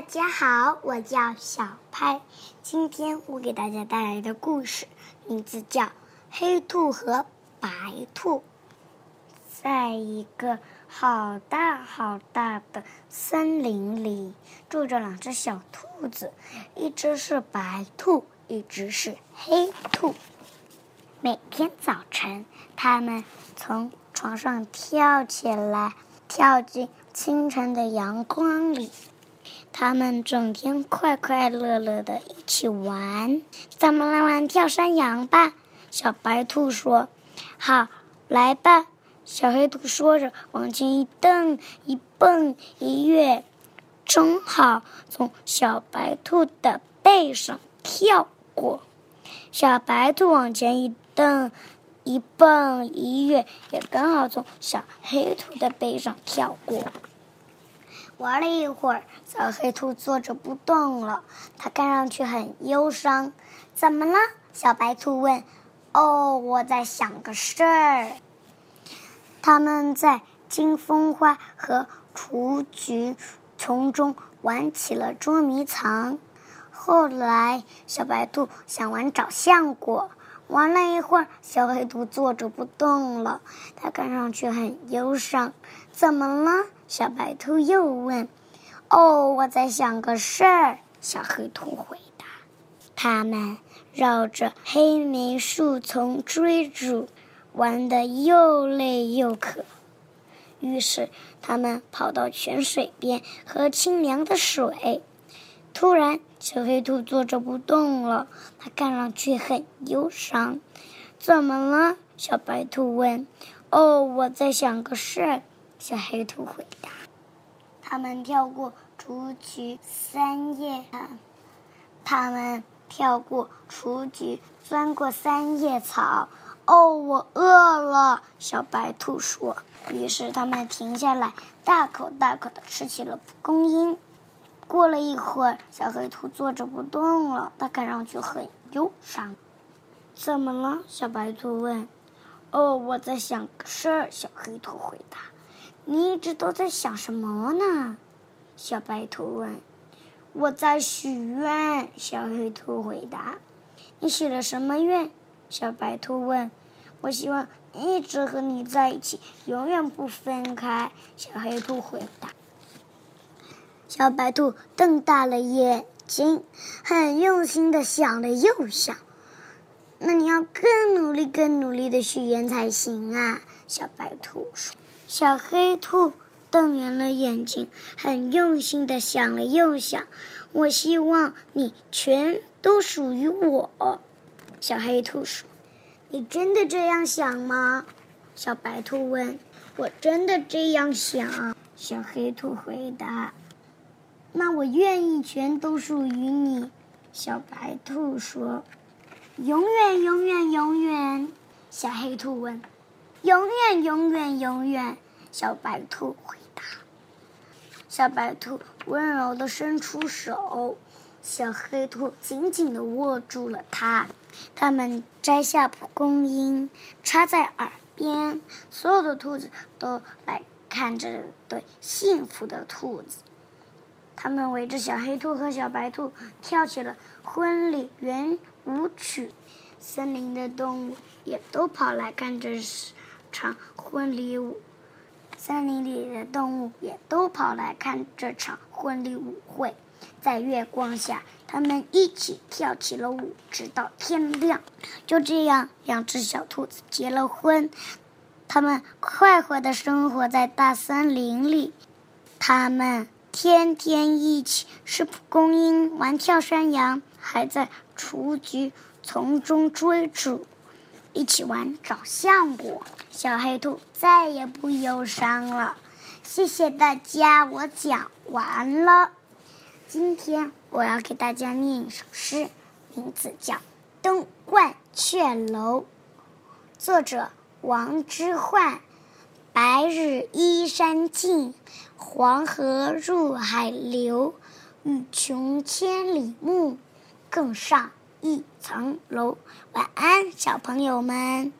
大家好，我叫小拍。今天我给大家带来的故事名字叫《黑兔和白兔》。在一个好大好大的森林里，住着两只小兔子，一只是白兔，一只是黑兔。每天早晨，它们从床上跳起来，跳进清晨的阳光里。他们整天快快乐乐的一起玩，咱们来玩跳山羊吧。小白兔说：“好，来吧。”小黑兔说着，往前一蹬，一蹦一跃，正好从小白兔的背上跳过。小白兔往前一蹬，一蹦一跃，也刚好从小黑兔的背上跳过。玩了一会儿，小黑兔坐着不动了，它看上去很忧伤。怎么了？小白兔问。哦，我在想个事儿。他们在金风花和雏菊丛中玩起了捉迷藏。后来，小白兔想玩找橡果，玩了一会儿，小黑兔坐着不动了，它看上去很忧伤。怎么了？小白兔又问：“哦，我在想个事儿。”小黑兔回答：“他们绕着黑莓树丛追逐，玩得又累又渴。于是，他们跑到泉水边喝清凉的水。突然，小黑兔坐着不动了，它看上去很忧伤。“怎么了？”小白兔问。“哦，我在想个事儿。”小黑兔回答：“他们跳过雏菊三叶他们跳过雏菊，钻过三叶草。哦，我饿了。”小白兔说。于是他们停下来，大口大口的吃起了蒲公英。过了一会儿，小黑兔坐着不动了，它看上去很忧伤。“怎么了？”小白兔问。“哦，我在想个事儿。”小黑兔回答。你一直都在想什么呢？小白兔问。我在许愿。小黑兔回答。你许了什么愿？小白兔问。我希望一直和你在一起，永远不分开。小黑兔回答。小白兔瞪大了眼睛，很用心的想了又想。那你要更努力、更努力的许愿才行啊！小白兔说。小黑兔瞪圆了眼睛，很用心的想了又想。我希望你全都属于我。小黑兔说：“你真的这样想吗？”小白兔问。“我真的这样想。”小黑兔回答。“那我愿意全都属于你。”小白兔说。“永远，永远，永远。”小黑兔问。永远，永远，永远，小白兔回答。小白兔温柔的伸出手，小黑兔紧紧的握住了它。他们摘下蒲公英，插在耳边，所有的兔子都来看这对幸福的兔子。他们围着小黑兔和小白兔跳起了婚礼圆舞曲，森林的动物也都跑来看这时。场婚礼舞，森林里的动物也都跑来看这场婚礼舞会。在月光下，他们一起跳起了舞，直到天亮。就这样，两只小兔子结了婚。他们快活的生活在大森林里。他们天天一起吃蒲公英，玩跳山羊，还在雏菊丛中追逐。一起玩找橡果，小黑兔再也不忧伤了。谢谢大家，我讲完了。今天我要给大家念一首诗，名字叫《登鹳雀楼》，作者王之涣。白日依山尽，黄河入海流。欲穷千里目，更上。一层楼，晚安，小朋友们。